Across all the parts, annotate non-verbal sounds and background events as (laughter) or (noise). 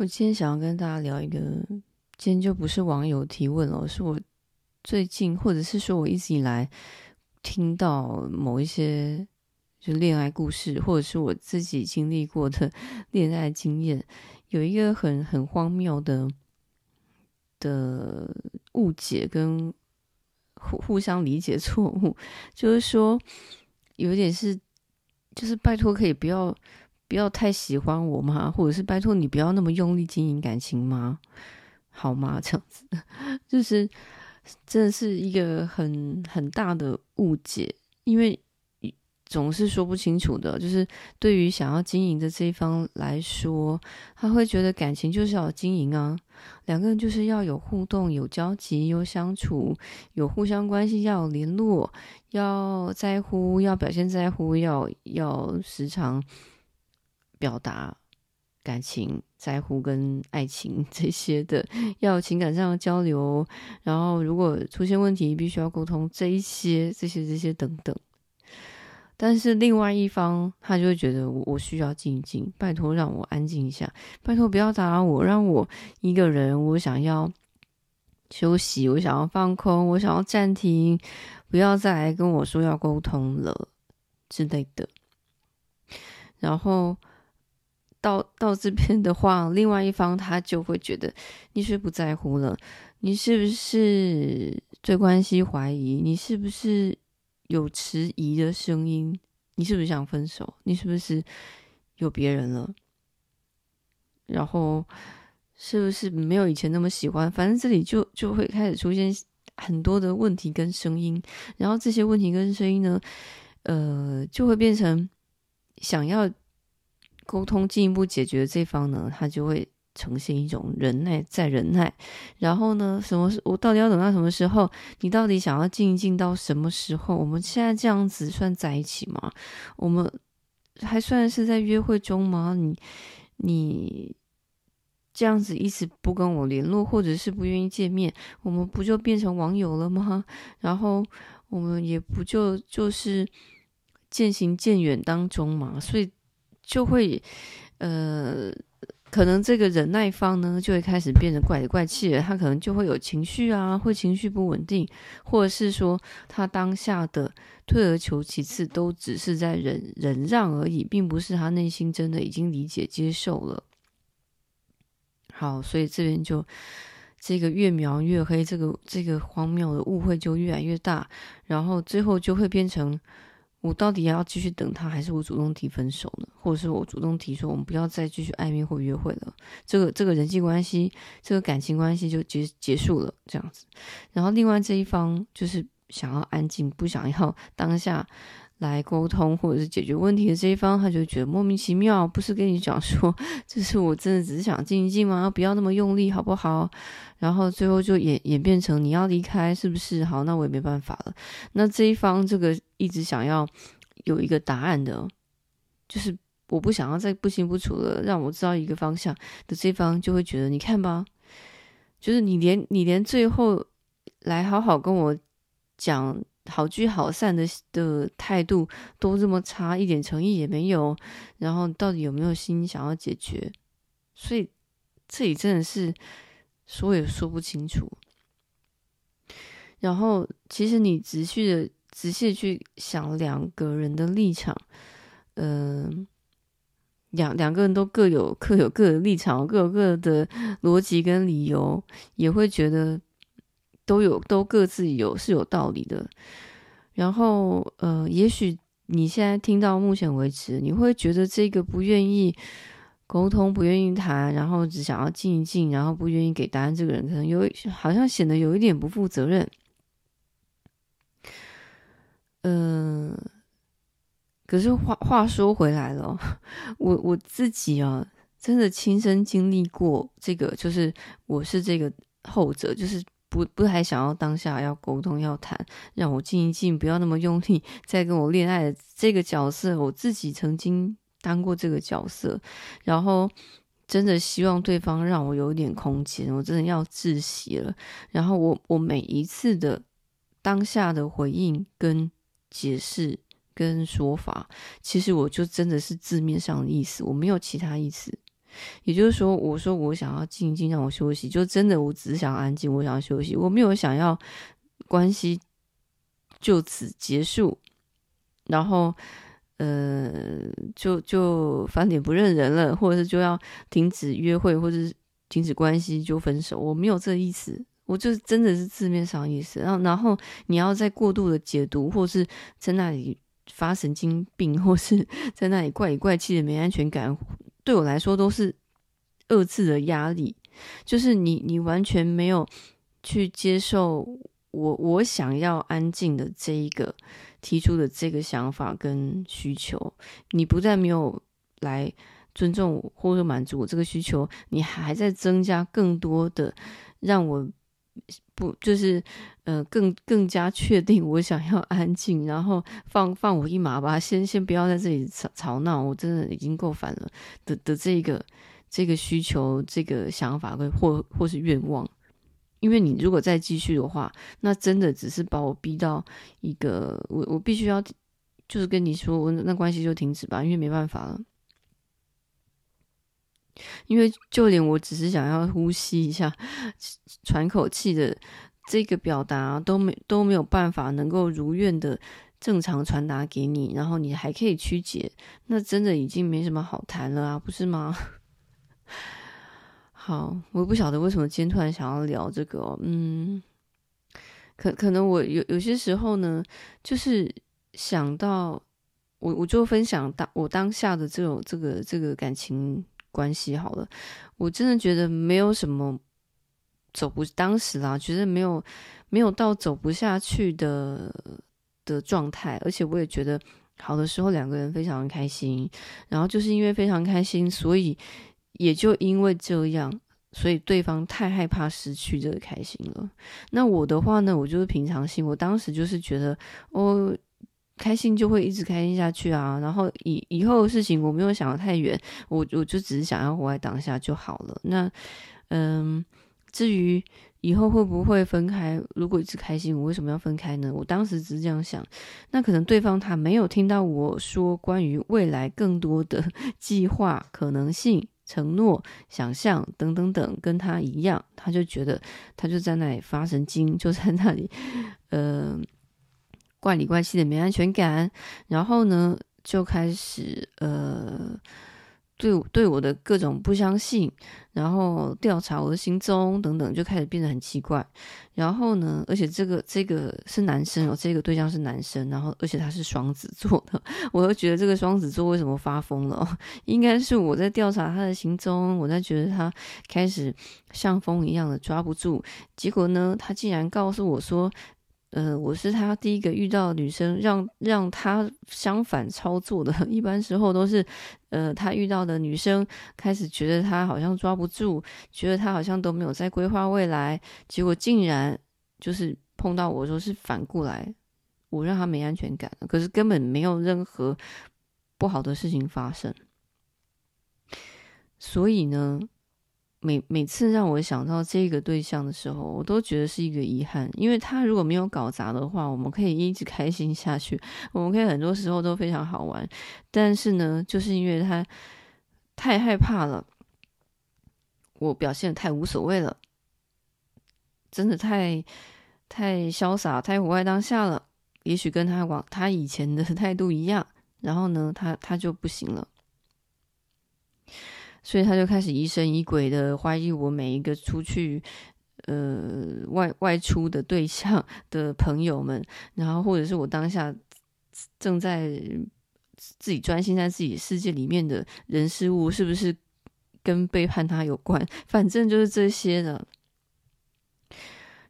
我今天想要跟大家聊一个，今天就不是网友提问了，是我最近或者是说我一直以来听到某一些就恋爱故事，或者是我自己经历过的 (laughs) 恋爱经验，有一个很很荒谬的的误解跟互互相理解错误，就是说有点是，就是拜托可以不要。不要太喜欢我吗？或者是拜托你不要那么用力经营感情吗？好吗？这样子 (laughs) 就是真的是一个很很大的误解，因为总是说不清楚的。就是对于想要经营的这一方来说，他会觉得感情就是要经营啊，两个人就是要有互动、有交集、有相处、有互相关系、要有联络、要在乎、要表现在乎、要要时常。表达感情、在乎跟爱情 (laughs) 这些的，要有情感上的交流，然后如果出现问题，必须要沟通，这一些、这些、这些等等。但是另外一方，他就会觉得我我需要静静，拜托让我安静一下，拜托不要打扰我，让我一个人，我想要休息，我想要放空，我想要暂停，不要再来跟我说要沟通了之类的。然后。到 (laughs) 到这边的话，另外一方他就会觉得你是不在乎了，你是不是对关系怀疑？你是不是有迟疑的声音？你是不是想分手？你是不是有别人了？然后是不是没有以前那么喜欢？反正这里就就会开始出现很多的问题跟声音，然后这些问题跟声音呢，呃，就会变成想要。沟通进一步解决这方呢，他就会呈现一种忍耐再忍耐，然后呢，什么时我到底要等到什么时候？你到底想要静一静到什么时候？我们现在这样子算在一起吗？我们还算是在约会中吗？你你这样子一直不跟我联络，或者是不愿意见面，我们不就变成网友了吗？然后我们也不就就是渐行渐远当中嘛，所以。就会，呃，可能这个忍耐方呢，就会开始变得怪里怪气了。他可能就会有情绪啊，会情绪不稳定，或者是说他当下的退而求其次，都只是在忍忍让而已，并不是他内心真的已经理解接受了。好，所以这边就这个越描越黑，这个这个荒谬的误会就越来越大，然后最后就会变成。我到底要继续等他，还是我主动提分手呢？或者是我主动提出我们不要再继续暧昧或约会了？这个这个人际关系，这个感情关系就结结束了这样子。然后另外这一方就是想要安静，不想要 (laughs) 当下来沟通或者是解决问题的这一方，他就觉得莫名其妙。不是跟你讲说，这是我真的只是想静一静吗？不要那么用力好不好？然后最后就演演变成你要离开，是不是？好，那我也没办法了。那这一方这个一直想要有一个答案的，就是我不想要再不清不楚了，让我知道一个方向的这一方就会觉得，你看吧，就是你连你连最后来好好跟我讲好聚好散的的态度都这么差，一点诚意也没有，然后到底有没有心想要解决？所以这里真的是。说也说不清楚，然后其实你仔细的、仔细去想两个人的立场，嗯、两两个人都各有各有各的立场，各有各的逻辑跟理由，也会觉得都有都各自有是有道理的。然后，呃，也许你现在听到目前为止，你会觉得这个不愿意。沟通不愿意谈，然后只想要静一静，然后不愿意给答案。这个人可能有好像显得有一点不负责任。嗯、可是话话说回来了，我我自己啊，真的亲身经历过这个，就是我是这个后者，就是不不太想要当下要沟通要谈，让我静一静，不要那么用力，再跟我恋爱的这个角色，我自己曾经。当过这个角色，然后真的希望对方让我有一点空间，我真的要窒息了。然后我我每一次的当下的回应跟解释跟说法，其实我就真的是字面上的意思，我没有其他意思。也就是说，我说我想要静静，让我休息，就真的我只想安静，我想要休息，我没有想要关系就此结束，然后呃，就就翻脸不认人了，或者是就要停止约会，或者是停止关系就分手，我没有这意思，我就真的是字面上意思。然后，然后你要再过度的解读，或是在那里发神经病，或是在那里怪里怪气的没安全感。对我来说都是二次的压力，就是你你完全没有去接受我我想要安静的这一个提出的这个想法跟需求，你不但没有来尊重或者满足我这个需求，你还在增加更多的让我不就是呃更更加确定我想要安静，然后放放我一马吧，先先不要在这里吵吵闹，我真的已经够烦了的的这个这个需求，这个想法跟或或是愿望，因为你如果再继续的话，那真的只是把我逼到一个我我必须要就是跟你说，我那关系就停止吧，因为没办法了。因为就连我只是想要呼吸一下、喘口气的这个表达都没都没有办法能够如愿的正常传达给你，然后你还可以曲解，那真的已经没什么好谈了啊，不是吗？(laughs) 好，我不晓得为什么今天突然想要聊这个，嗯，可可能我有有些时候呢，就是想到我我就分享当我当下的这种这个这个感情。关系好了，我真的觉得没有什么走不，当时啦，觉得没有没有到走不下去的的状态，而且我也觉得好的时候两个人非常开心，然后就是因为非常开心，所以也就因为这样，所以对方太害怕失去这个开心了。那我的话呢，我就是平常心，我当时就是觉得哦。开心就会一直开心下去啊，然后以以后的事情我没有想得太远，我我就只是想要活在当下就好了。那嗯，至于以后会不会分开，如果一直开心，我为什么要分开呢？我当时只是这样想。那可能对方他没有听到我说关于未来更多的 (laughs) 计划、可能性、承诺、想象等等等，跟他一样，他就觉得他就在那里发神经，就在那里，呃。怪里怪气的没安全感，然后呢，就开始呃，对对我的各种不相信，然后调查我的行踪等等，就开始变得很奇怪。然后呢，而且这个这个是男生哦，这个对象是男生，然后而且他是双子座的，(laughs) 我都觉得这个双子座为什么发疯了？(laughs) 应该是我在调查他的行踪，我在觉得他开始像风一样的抓不住，结果呢，他竟然告诉我说。呃，我是他第一个遇到女生，让让他相反操作的。(laughs) 一般时候都是，呃，他遇到的女生开始觉得他好像抓不住，觉得他好像都没有在规划未来，结果竟然就是碰到我说是反过来，我让他没安全感，可是根本没有任何不好的事情发生。所以呢。每每次让我想到这个对象的时候，我都觉得是一个遗憾，因为他如果没有搞砸的话，我们可以一直开心下去，我们可以很多时候都非常好玩。但是呢，就是因为他太害怕了，我表现的太无所谓了，真的太太潇洒，太活在当下了。也许跟他往他以前的态度一样，然后呢，他他就不行了。所以他就开始疑神疑鬼的怀疑我每一个出去，呃，外外出的对象的朋友们，然后或者是我当下正在自己专心在自己世界里面的人事物，是不是跟背叛他有关？(laughs) 反正就是这些的。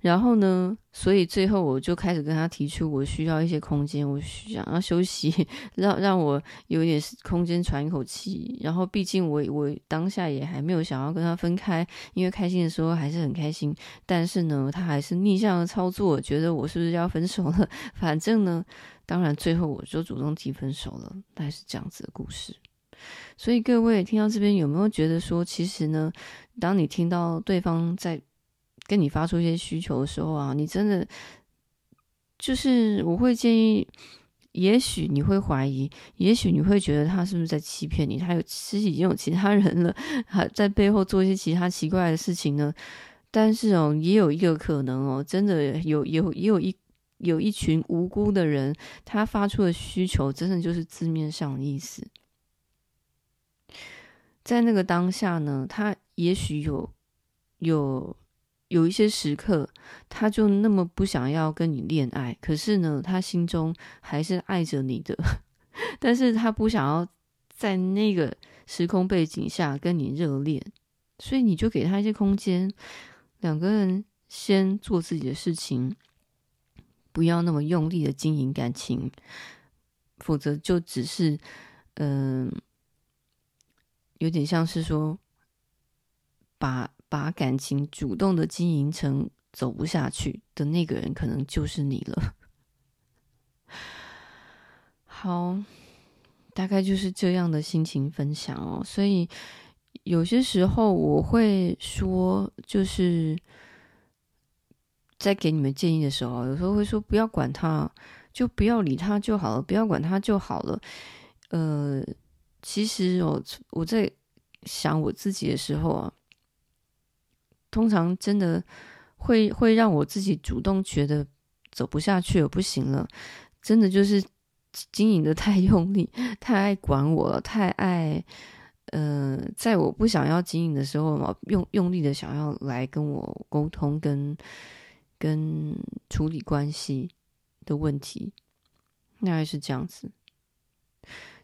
然后呢，所以最后我就开始跟他提出，我需要一些空间，我想要休息，(laughs) 让让我有一点空间喘一口气。然后，毕竟我我当下也还没有想要跟他分开，因为开心的时候还是很开心。但是呢，他还是逆向的操作，觉得我是不是要分手了？(laughs) 反正呢，当然最后我就主动提分手了。大概是这样子的故事。所以各位听到这边有没有觉得说，其实呢，当你听到对方在跟你发出一些需求的时候啊，你真的就是我会建议，也许你会怀疑，也许你会觉得他是不是在欺骗你？他有其实已经有其他人了，(laughs) 还在背后做一些其他奇怪的事情呢。但是哦，也有一个可能哦，真的有有也有一有一群无辜的人，他发出的需求，真的就是字面上的意思。在那个当下呢，他也许有有有一些时刻，他就那么不想要跟你恋爱，可是呢，他心中还是爱着你的，(laughs) 但是他不想要在那个时空背景下跟你热恋，所以你就给他一些空间，两个人先做自己的事情，不要那么用力的经营感情，否则就只是嗯。有点像是说，把把感情主动的经营成走不下去的那个人，可能就是你了。好，大概就是这样的心情分享哦。所以有些时候我会说，就是在给你们建议的时候，有时候会说不要管他，就不要理他就好了，不要管他就好了。呃。其实我我在想我自己的时候啊，通常真的会会让我自己主动觉得走不下去了，不行了，真的就是经营的太用力，太爱管我了，太爱呃，在我不想要经营的时候嘛，用用力的想要来跟我沟通跟跟处理关系的问题，那还是这样子，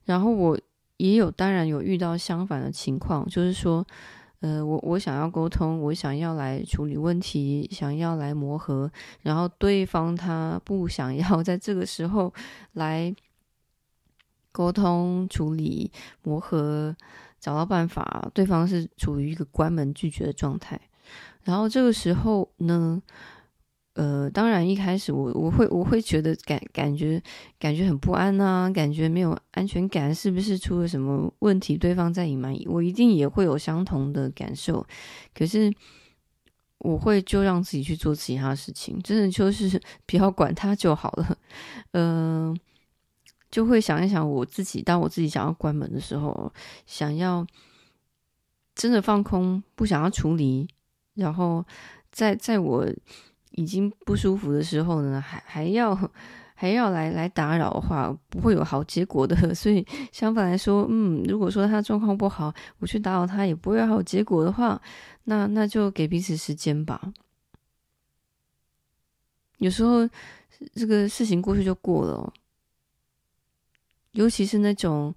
然后我。也有，当然有遇到相反的情况，就是说，呃，我我想要沟通，我想要来处理问题，想要来磨合，然后对方他不想要 (laughs) 在这个时候来沟通、处理、磨合，找到办法，对方是处于一个关门拒绝的状态，然后这个时候呢，呃，当然一开始我我会我会觉得感感觉感觉很不安啊，感觉没有安全感，是不是出了什么问题？对方在隐瞒，我一定也会有相同的感受。可是我会就让自己去做其他事情，真的就是不要管他就好了。嗯、呃，就会想一想我自己，当我自己想要关门的时候，想要真的放空，不想要处理，然后在在我。已经不舒服的时候呢，还还要 (laughs) 还要来来打扰的话，不会有好结果的。(laughs) 所以相反来说，嗯，如果说他状况不好，我去打扰他也不会有好结果的话，那那就给彼此时间吧。有时候这个事情过去就过了，尤其是那种，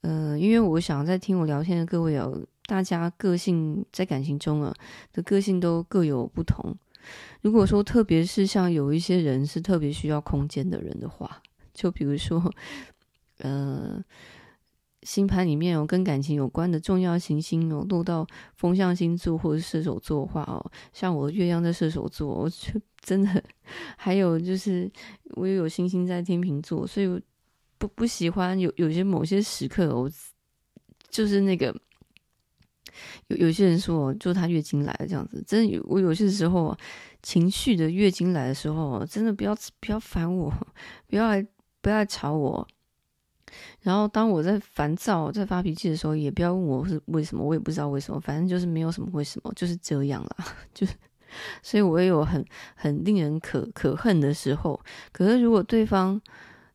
呃，因为我想在听我聊天的各位哦，大家个性在感情中啊的个性都各有不同。如果说，特别是像有一些人是特别需要空间的人的话，就比如说，呃，星盘里面有跟感情有关的重要行星哦，落到风象星座或者射手座的话哦，像我月亮在射手座，我就真的还有就是我也有星星在天秤座，所以不不喜欢有有些某些时刻哦，就是那个。有有些人说，就他月经来了这样子，真的有我有些时候情绪的月经来的时候，真的不要不要烦我，不要来不要来吵我。然后当我在烦躁、在发脾气的时候，也不要问我是为什么，我也不知道为什么，反正就是没有什么为什么，就是这样啦。(laughs) 就是，所以我也有很很令人可可恨的时候。可是如果对方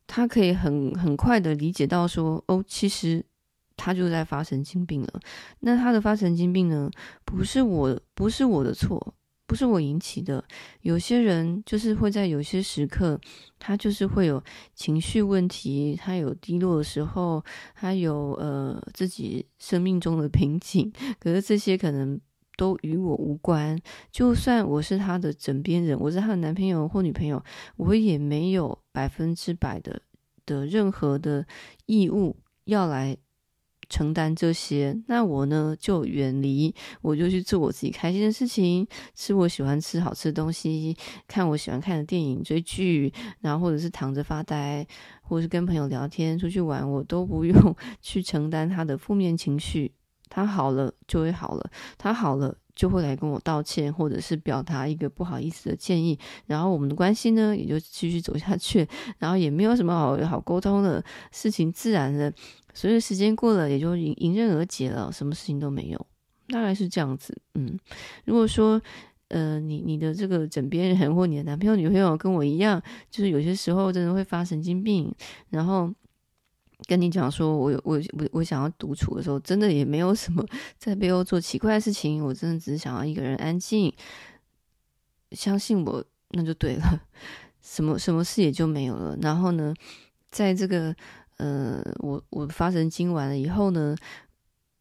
他可以很很快的理解到说，哦，其实。他就在发神经病了，那他的发神经病呢？不是我，不是我的错，不是我引起的。有些人就是会在有些时刻，他就是会有情绪问题，他有低落的时候，他有呃自己生命中的瓶颈。可是这些可能都与我无关。就算我是他的枕边人，我是他的男朋友或女朋友，我也没有百分之百的的任何的义务要来。承担这些，那我呢就远离，我就去做我自己开心的事情，吃我喜欢吃好吃的东西，看我喜欢看的电影、追剧，然后或者是躺着发呆，或者是跟朋友聊天、出去玩，我都不用 (laughs) 去承担他的负面情绪。他好了就会好了，他好了就会来跟我道歉，或者是表达一个不好意思的建议，然后我们的关系呢也就继续走下去，然后也没有什么好好沟通的事情，自然的随着时间过了，也就迎迎刃而解了，什么事情都没有，大概是这样子。嗯，如果说呃你你的这个枕边人或你的男朋友女朋友跟我一样，就是有些时候真的会发神经病，然后。跟你讲说，我有我我我想要独处的时候，真的也没有什么在背后做奇怪的事情，我真的只是想要一个人安静，相信我，那就对了，(laughs) 什么什么事也就没有了。然后呢，在这个呃，我我发神经完了以后呢。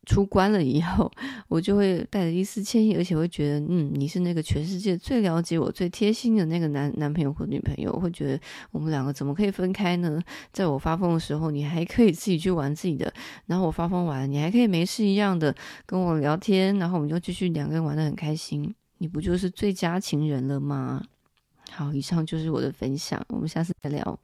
出关了以后，我就会带着一丝歉意，而且会觉得，嗯，你是那个全世界最了解我、最贴心的那个男男朋友或女朋友。我会觉得我们两个怎么可以分开呢？在我发疯的时候，你还可以自己去玩自己的；然后我发疯完，你还可以没事一样的跟我聊天，然后我们就继续两个人玩的很开心。你不就是最佳情人了吗？好，以上就是我的分享，我们下次再聊。